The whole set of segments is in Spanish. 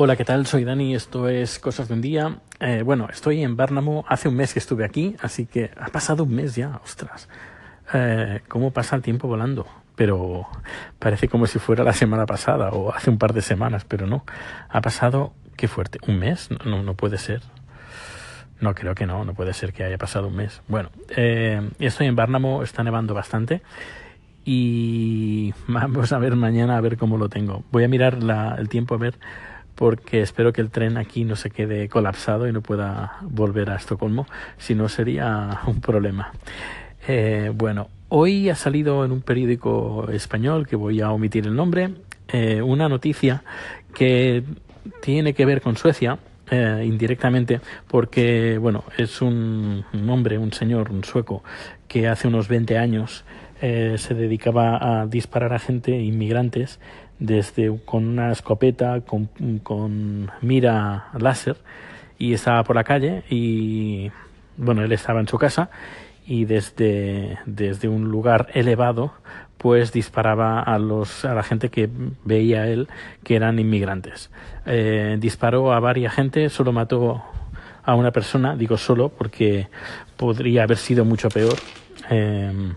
Hola, ¿qué tal? Soy Dani, esto es Cosas de un Día. Eh, bueno, estoy en Bárnamo, hace un mes que estuve aquí, así que ha pasado un mes ya, ostras. Eh, ¿Cómo pasa el tiempo volando? Pero parece como si fuera la semana pasada o hace un par de semanas, pero no. Ha pasado, qué fuerte, un mes, no, no puede ser. No, creo que no, no puede ser que haya pasado un mes. Bueno, eh, estoy en Bárnamo, está nevando bastante y vamos a ver mañana a ver cómo lo tengo. Voy a mirar la, el tiempo a ver porque espero que el tren aquí no se quede colapsado y no pueda volver a Estocolmo, si no sería un problema. Eh, bueno, hoy ha salido en un periódico español, que voy a omitir el nombre, eh, una noticia que tiene que ver con Suecia, eh, indirectamente porque bueno es un, un, hombre un señor un sueco que hace unos 20 años se dedicaba a disparar a gente inmigrantes desde con una escopeta con, mira láser y estaba por la calle y bueno él estaba en su casa y desde, desde un lugar elevado pues disparaba a los a la gente que veía él que eran inmigrantes. Eh, disparó a varias gente solo mató a una persona digo solo porque podría haber sido mucho peor. Eh,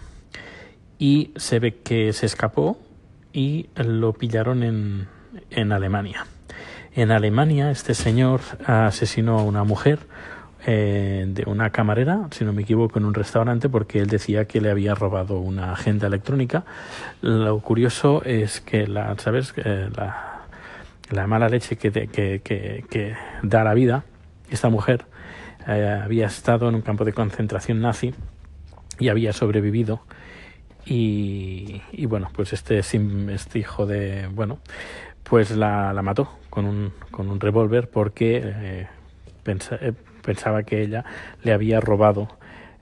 y se ve que se escapó y lo pillaron en, en Alemania. En Alemania este señor asesinó a una mujer eh, de una camarera, si no me equivoco, en un restaurante porque él decía que le había robado una agenda electrónica. Lo curioso es que la, ¿sabes? Eh, la, la, mala leche que, que, que, que, da la vida, esta mujer eh, había estado en un campo de concentración nazi y había sobrevivido y, y, bueno, pues este, este hijo de, bueno, pues la, la mató con un, con un revólver porque eh, eh, pensaba que ella le había robado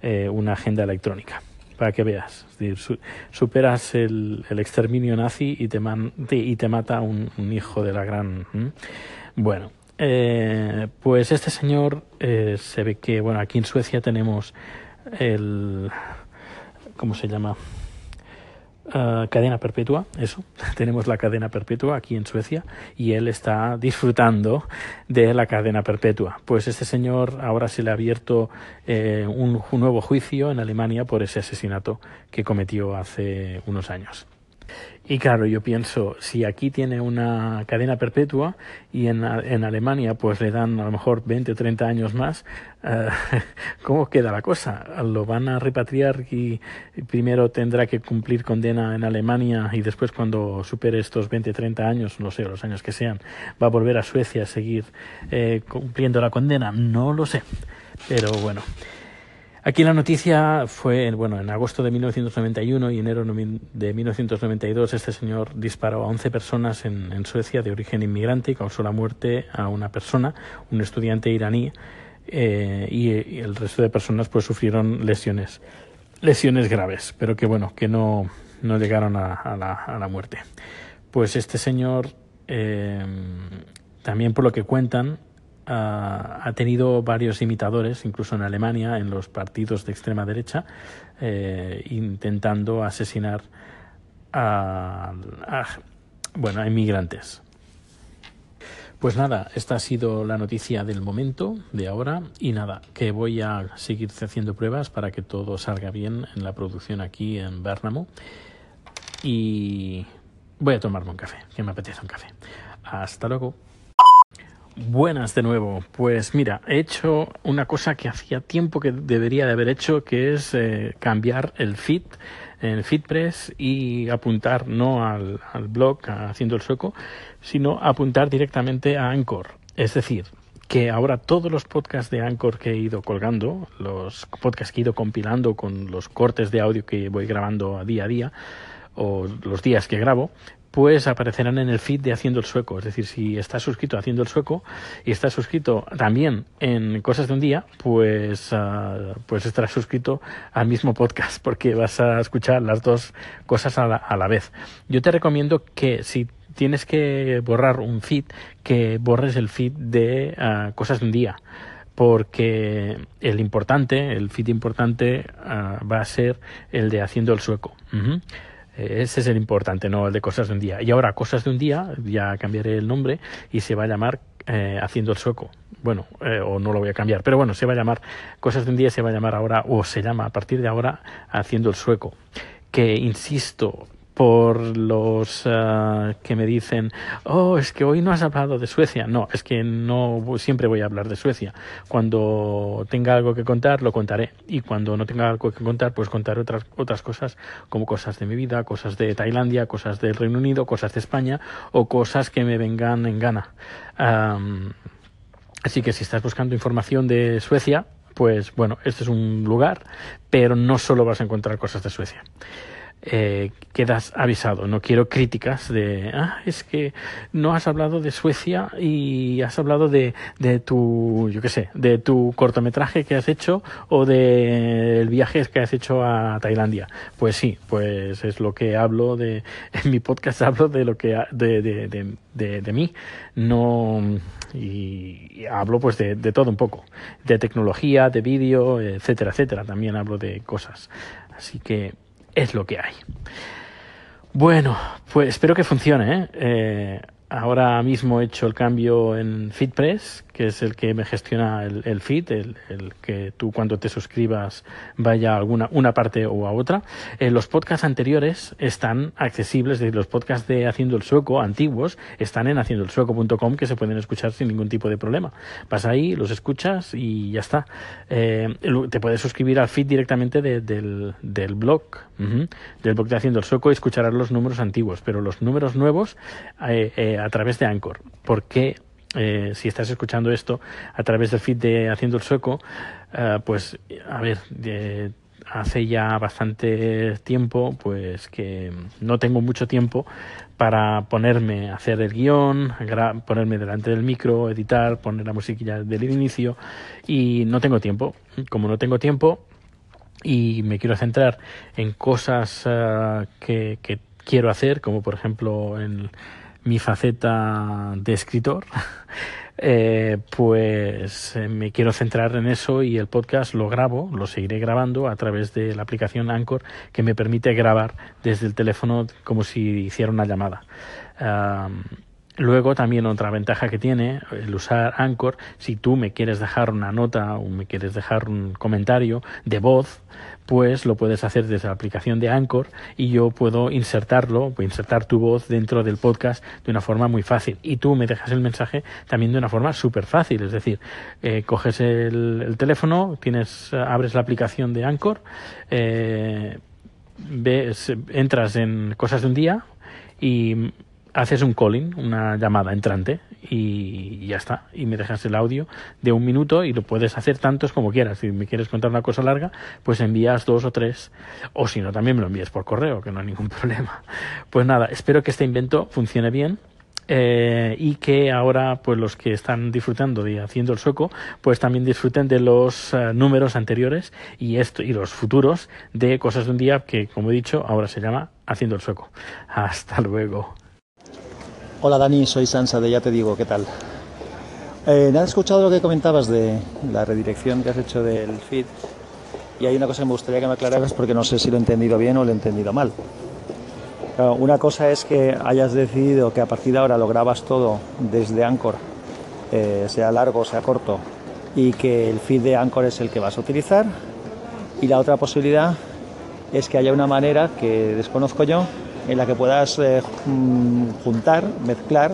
eh, una agenda electrónica. Para que veas, es decir, su, superas el, el, exterminio nazi y te, man, te, y te mata un, un, hijo de la gran. Bueno, eh, pues este señor se ve que, bueno, aquí en Suecia tenemos el. ¿Cómo se llama? Uh, cadena perpetua, eso, tenemos la cadena perpetua aquí en Suecia y él está disfrutando de la cadena perpetua. Pues este señor ahora se le ha abierto eh, un nuevo juicio en Alemania por ese asesinato que cometió hace unos años. Y claro, yo pienso, si aquí tiene una cadena perpetua y en, en Alemania pues le dan a lo mejor 20 o 30 años más, uh, ¿cómo queda la cosa? ¿Lo van a repatriar y primero tendrá que cumplir condena en Alemania y después cuando supere estos 20 o 30 años, no sé, los años que sean, va a volver a Suecia a seguir eh, cumpliendo la condena? No lo sé. Pero bueno. Aquí la noticia fue, bueno, en agosto de 1991 y enero de 1992 este señor disparó a 11 personas en, en Suecia de origen inmigrante y causó la muerte a una persona, un estudiante iraní, eh, y, el resto de personas pues sufrieron lesiones, lesiones graves, pero que bueno, que no, no llegaron a, a, la, a la muerte. Pues este señor, eh, también por lo que cuentan, ha tenido varios imitadores, incluso en Alemania, en los partidos de extrema derecha, eh, intentando asesinar a, bueno, a inmigrantes. Pues nada, esta ha sido la noticia del momento, de ahora, y nada, que voy a seguir haciendo pruebas para que todo salga bien en la producción aquí en Bernamo. Y voy a tomarme un café, que me apetece un café. Hasta luego. Buenas de nuevo. Pues mira, he hecho una cosa que hacía tiempo que debería de haber hecho, que es eh, cambiar el feed, el FeedPress y apuntar no al, al blog haciendo el sueco, sino apuntar directamente a Anchor. Es decir, que ahora todos los podcasts de Anchor que he ido colgando, los podcasts que he ido compilando con los cortes de audio que voy grabando día a día, o los días que grabo, pues aparecerán en el feed de Haciendo el Sueco. Es decir, si estás suscrito a Haciendo el Sueco y estás suscrito también en Cosas de un Día, pues, uh, pues estarás suscrito al mismo podcast porque vas a escuchar las dos cosas a la, a la vez. Yo te recomiendo que si tienes que borrar un feed, que borres el feed de uh, Cosas de un Día porque el importante, el feed importante uh, va a ser el de Haciendo el Sueco. Ese es el importante, no el de cosas de un día. Y ahora, cosas de un día, ya cambiaré el nombre y se va a llamar eh, haciendo el sueco. Bueno, eh, o no lo voy a cambiar, pero bueno, se va a llamar Cosas de un día, se va a llamar ahora, o se llama a partir de ahora Haciendo el sueco. Que insisto, por los uh, que me dicen, oh, es que hoy no has hablado de Suecia. No, es que no siempre voy a hablar de Suecia. Cuando tenga algo que contar, lo contaré. Y cuando no tenga algo que contar, pues contaré otras, otras cosas, como cosas de mi vida, cosas de Tailandia, cosas del Reino Unido, cosas de España o cosas que me vengan en gana. Um, así que si estás buscando información de Suecia, pues bueno, este es un lugar, pero no solo vas a encontrar cosas de Suecia eh, quedas avisado. No quiero críticas de, ah, es que no has hablado de Suecia y has hablado de, de tu, yo qué sé, de tu cortometraje que has hecho o de el viaje que has hecho a Tailandia. Pues sí, pues es lo que hablo de, en mi podcast hablo de lo que, de, de, de, de, de mí. No, y, y hablo pues de, de todo un poco. De tecnología, de vídeo, etcétera, etcétera. También hablo de cosas. Así que, es lo que hay. Bueno, pues espero que funcione. ¿eh? Eh, ahora mismo he hecho el cambio en FeedPress, que es el que me gestiona el, feed, el, que tú cuando te suscribas vaya a alguna una parte o a otra. Eh, los podcasts anteriores están accesibles, es decir, los podcasts de Haciendo el Sueco antiguos están en haciendoelsueco.com que se pueden escuchar sin ningún tipo de problema. Vas ahí, los escuchas y ya está. Eh, te puedes suscribir al feed directamente de, del, del blog, del blog de Haciendo el Sueco y escucharás los números antiguos, pero los números nuevos eh, a través de Anchor. ¿Por qué? Eh, si estás escuchando esto a través del feed de Haciendo el Sueco, eh, pues a ver, hace ya bastante tiempo, pues que no tengo mucho tiempo para ponerme a hacer el guion, ponerme delante del micro, editar, poner la musiquilla del inicio y no tengo tiempo. Como no tengo tiempo y me quiero centrar en cosas uh, que, que quiero hacer, como por ejemplo en mi faceta de escritor, eh, pues eh, me quiero centrar en eso y el podcast lo grabo, lo seguiré grabando a través de la aplicación Anchor que me permite grabar desde el teléfono como si hiciera una llamada. Luego también otra ventaja que tiene el usar Anchor, si tú me quieres dejar una nota o me quieres dejar un comentario de voz, pues lo puedes hacer desde la aplicación de Anchor y yo puedo insertarlo, insertar tu voz dentro del podcast de una forma muy fácil. Y tú me dejas el mensaje también de una forma súper fácil, es decir, eh, coges el, el, teléfono, tienes, abres la aplicación de Anchor, eh, ves, entras en cosas de un día y haces un calling, una llamada entrante y ya está. Y me dejas el audio de un minuto y lo puedes hacer tantos como quieras. Si me quieres contar una cosa larga, pues envías dos o tres. O si no, también me lo envías por correo, que no hay ningún problema. Pues nada, espero que este invento funcione bien. Eh, y que ahora pues los que están disfrutando de haciendo el sueco pues también disfruten de los uh, números anteriores y esto y los futuros de cosas de un día que como he dicho ahora se llama haciendo el sueco hasta luego Hola Dani, soy Sansa de Ya Te Digo, ¿qué tal? Eh, he escuchado lo que comentabas de la redirección que has hecho del feed y hay una cosa que me gustaría que me aclararas porque no sé si lo he entendido bien o lo he entendido mal. Una cosa es que hayas decidido que a partir de ahora lo grabas todo desde Anchor, eh, sea largo o sea corto, y que el feed de Anchor es el que vas a utilizar. Y la otra posibilidad es que haya una manera que desconozco yo en la que puedas eh, juntar, mezclar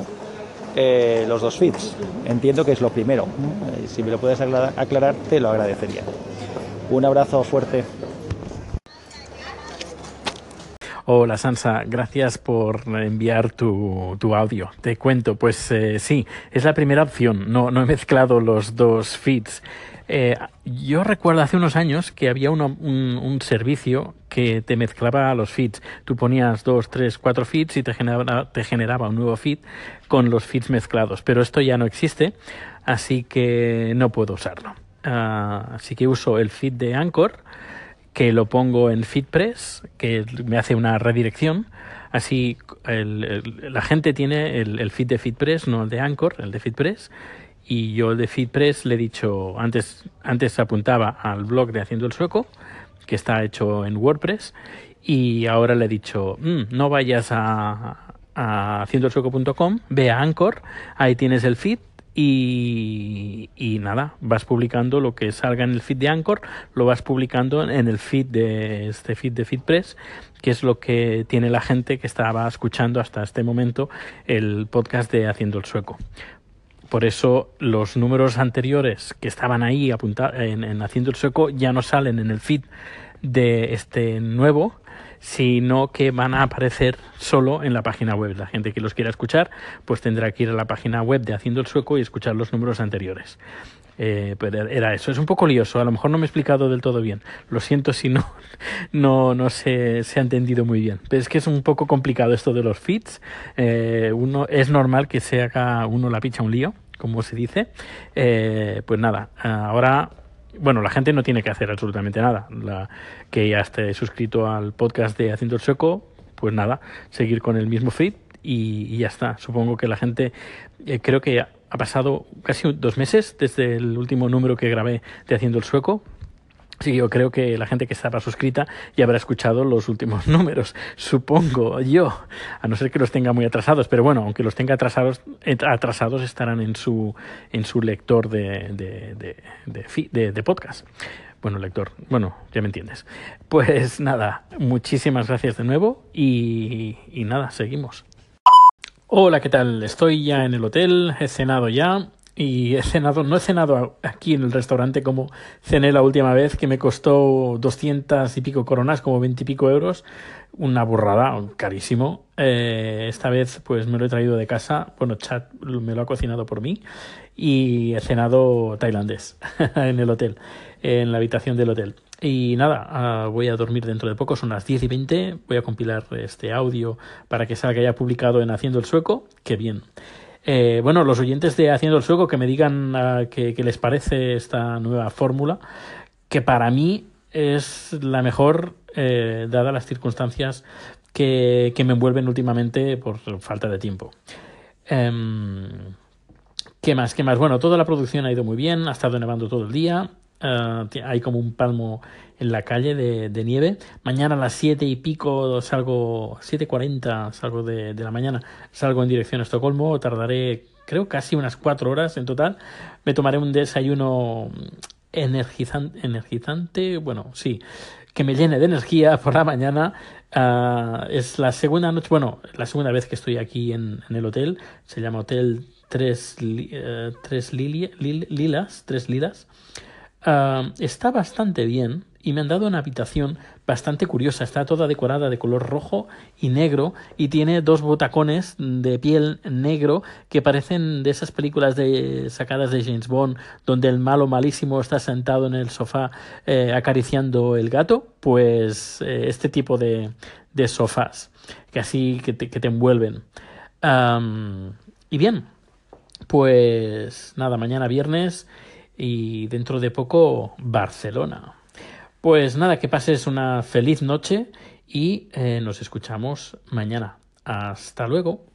eh, los dos feeds. Entiendo que es lo primero. Si me lo puedes aclarar, aclarar, te lo agradecería. Un abrazo fuerte. Hola Sansa, gracias por enviar tu, tu audio. Te cuento, pues eh, sí, es la primera opción. No, no he mezclado los dos feeds. Eh, yo recuerdo hace unos años que había uno, un, un, servicio que te mezclaba los feeds. Tú ponías dos, tres, cuatro feeds y te generaba, te generaba un nuevo feed con los feeds mezclados. Pero esto ya no existe, así que no puedo usarlo. Uh, así que uso el feed de Anchor, que lo pongo en FeedPress, que me hace una redirección. Así el, la gente tiene el feed de FeedPress, no el de Anchor, el de FeedPress y yo de FeedPress le he dicho, antes, antes apuntaba al blog de Haciendo el Sueco, que está hecho en WordPress, y ahora le he dicho, mmm, no vayas a, a haciendoelsueco.com, ve a Anchor, ahí tienes el feed, y, y, nada, vas publicando lo que salga en el feed de Anchor, lo vas publicando en el feed de este feed de FeedPress, que es lo que tiene la gente que estaba escuchando hasta este momento el podcast de Haciendo el Sueco. Por eso los números anteriores que estaban ahí apuntados en, en Haciendo el Sueco ya no salen en el feed de este nuevo, sino que van a aparecer solo en la página web. La gente que los quiera escuchar, pues tendrá que ir a la página web de Haciendo el Sueco y escuchar los números anteriores. Eh, pero era eso, es un poco lioso, a lo mejor no me he explicado del todo bien. Lo siento si no, no, no se, se ha entendido muy bien. Pero es que es un poco complicado esto de los feeds. Eh, uno, es normal que se haga uno la picha un lío, como se dice. Eh, pues nada, ahora bueno, la gente no tiene que hacer absolutamente nada. La, que ya esté suscrito al podcast de Haciendo el Sueco, pues nada, seguir con el mismo feed y, ya está. Supongo que la gente, eh, creo que ha pasado casi dos meses desde el último número que grabé de Haciendo el Sueco, Sí, yo creo que la gente que estaba suscrita ya habrá escuchado los últimos números, supongo yo, a no ser que los tenga muy atrasados, pero bueno, aunque los tenga atrasados, atrasados estarán en su, en su lector de, de, de, de podcast. Bueno, lector, bueno, ya me entiendes. Pues nada, muchísimas gracias de nuevo y, y nada, seguimos. Hola, ¿qué tal? Estoy ya en el hotel, he cenado ya y he cenado, no he cenado aquí en el restaurante como cené la última vez, que me costó doscientas y pico coronas, como veintipico euros, una burrada, carísimo. Eh, esta vez pues me lo he traído de casa, bueno, Chat me lo ha cocinado por mí y he cenado tailandés en el hotel, en la habitación del hotel. Y nada, ah, voy a dormir dentro de poco, son las 10 y 20, voy a compilar este audio para que salga ya publicado en Haciendo el Sueco, qué bien. Eh, bueno, los oyentes de Haciendo el Sueco que me digan uh, qué, les parece esta nueva fórmula, que para mí es la mejor, eh, dadas las circunstancias que, me envuelven últimamente por falta de tiempo. Um, ¿Qué más? ¿Qué más? Bueno, toda la producción ha ido muy bien, ha estado nevando todo el día. Uh, hay como un palmo en la calle de, nieve. Mañana a las siete y pico salgo, 7.40 salgo de, la mañana, salgo en dirección a Estocolmo, tardaré creo casi unas cuatro horas en total. Me tomaré un desayuno energizante, bueno, sí, que me llene de energía por la mañana. Uh, es la segunda noche, bueno, la segunda vez que estoy aquí en, el hotel. Se llama Hotel Tres, uh, tres Lilas, Tres Lilas. Uh, está bastante bien y me han dado una habitación bastante curiosa. Está toda decorada de color rojo y negro y tiene dos botacones de piel negro que parecen de esas películas de, sacadas de James Bond donde el malo malísimo está sentado en el sofá eh, acariciando el gato. Pues eh, este tipo de, de, sofás que así que te, que te envuelven. Y bien, pues nada, mañana viernes y dentro de poco Barcelona. Pues nada, que pases una feliz noche y eh, nos escuchamos mañana. Hasta luego.